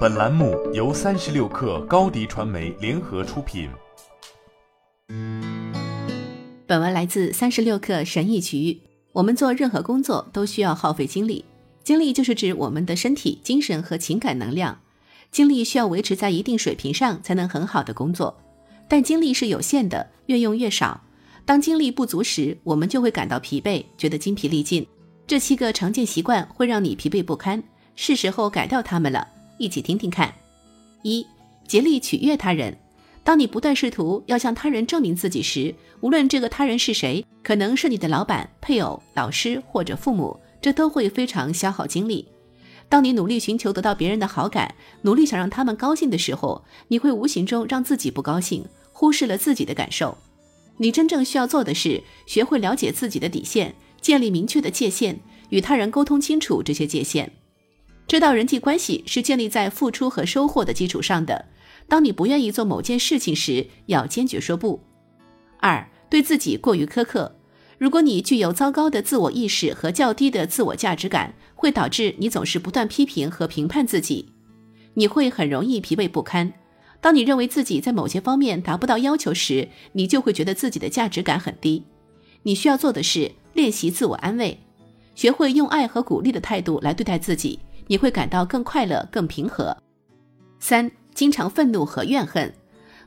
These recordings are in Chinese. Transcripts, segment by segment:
本栏目由三十六氪高低传媒联合出品。本文来自三十六氪神译局。我们做任何工作都需要耗费精力，精力就是指我们的身体、精神和情感能量。精力需要维持在一定水平上才能很好的工作，但精力是有限的，越用越少。当精力不足时，我们就会感到疲惫，觉得精疲力尽。这七个常见习惯会让你疲惫不堪，是时候改掉它们了。一起听听看。一、竭力取悦他人。当你不断试图要向他人证明自己时，无论这个他人是谁，可能是你的老板、配偶、老师或者父母，这都会非常消耗精力。当你努力寻求得到别人的好感，努力想让他们高兴的时候，你会无形中让自己不高兴，忽视了自己的感受。你真正需要做的是学会了解自己的底线，建立明确的界限，与他人沟通清楚这些界限。知道人际关系是建立在付出和收获的基础上的。当你不愿意做某件事情时，要坚决说不。二，对自己过于苛刻。如果你具有糟糕的自我意识和较低的自我价值感，会导致你总是不断批评和评判自己，你会很容易疲惫不堪。当你认为自己在某些方面达不到要求时，你就会觉得自己的价值感很低。你需要做的是练习自我安慰，学会用爱和鼓励的态度来对待自己，你会感到更快乐、更平和。三，经常愤怒和怨恨。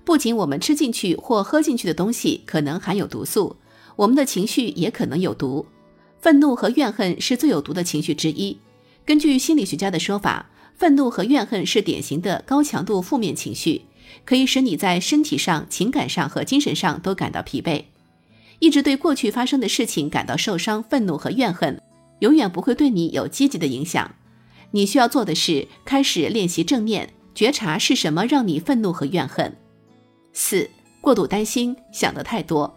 不仅我们吃进去或喝进去的东西可能含有毒素。我们的情绪也可能有毒，愤怒和怨恨是最有毒的情绪之一。根据心理学家的说法，愤怒和怨恨是典型的高强度负面情绪，可以使你在身体上、情感上和精神上都感到疲惫。一直对过去发生的事情感到受伤、愤怒和怨恨，永远不会对你有积极的影响。你需要做的是开始练习正念，觉察是什么让你愤怒和怨恨。四、过度担心，想得太多。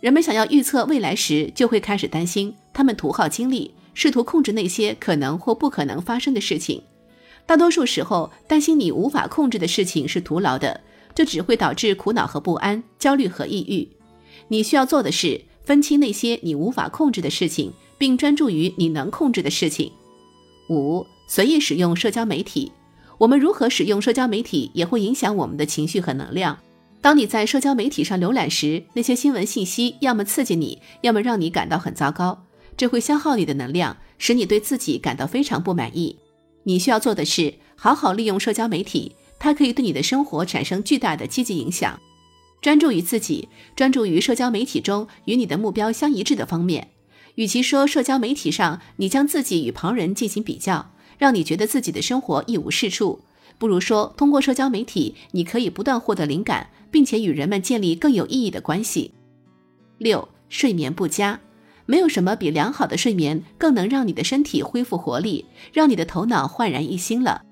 人们想要预测未来时，就会开始担心。他们徒耗精力，试图控制那些可能或不可能发生的事情。大多数时候，担心你无法控制的事情是徒劳的，这只会导致苦恼和不安、焦虑和抑郁。你需要做的是分清那些你无法控制的事情，并专注于你能控制的事情。五、随意使用社交媒体。我们如何使用社交媒体，也会影响我们的情绪和能量。当你在社交媒体上浏览时，那些新闻信息要么刺激你，要么让你感到很糟糕，这会消耗你的能量，使你对自己感到非常不满意。你需要做的是好好利用社交媒体，它可以对你的生活产生巨大的积极影响。专注于自己，专注于社交媒体中与你的目标相一致的方面。与其说社交媒体上你将自己与旁人进行比较，让你觉得自己的生活一无是处。不如说，通过社交媒体，你可以不断获得灵感，并且与人们建立更有意义的关系。六、睡眠不佳，没有什么比良好的睡眠更能让你的身体恢复活力，让你的头脑焕然一新了。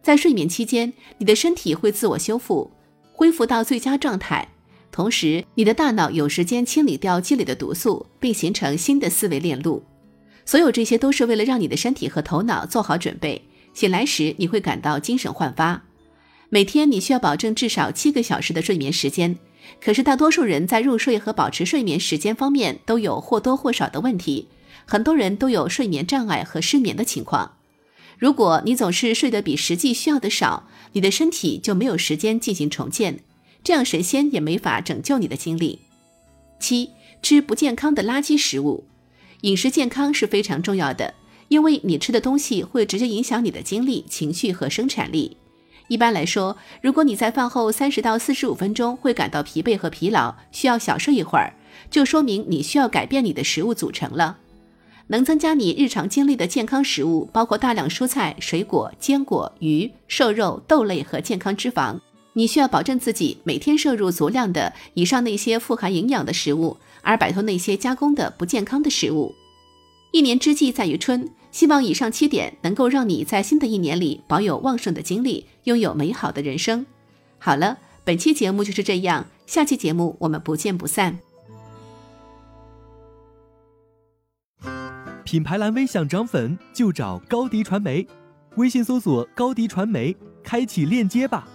在睡眠期间，你的身体会自我修复，恢复到最佳状态，同时你的大脑有时间清理掉积累的毒素，并形成新的思维链路。所有这些都是为了让你的身体和头脑做好准备。醒来时你会感到精神焕发。每天你需要保证至少七个小时的睡眠时间。可是大多数人在入睡和保持睡眠时间方面都有或多或少的问题。很多人都有睡眠障碍和失眠的情况。如果你总是睡得比实际需要的少，你的身体就没有时间进行重建，这样神仙也没法拯救你的精力。七，吃不健康的垃圾食物。饮食健康是非常重要的。因为你吃的东西会直接影响你的精力、情绪和生产力。一般来说，如果你在饭后三十到四十五分钟会感到疲惫和疲劳，需要小睡一会儿，就说明你需要改变你的食物组成了。能增加你日常精力的健康食物包括大量蔬菜、水果、坚果、鱼、瘦肉、豆类和健康脂肪。你需要保证自己每天摄入足量的以上那些富含营养的食物，而摆脱那些加工的不健康的食物。一年之计在于春。希望以上七点能够让你在新的一年里保有旺盛的精力，拥有美好的人生。好了，本期节目就是这样，下期节目我们不见不散。品牌蓝 V 想涨粉就找高迪传媒，微信搜索高迪传媒，开启链接吧。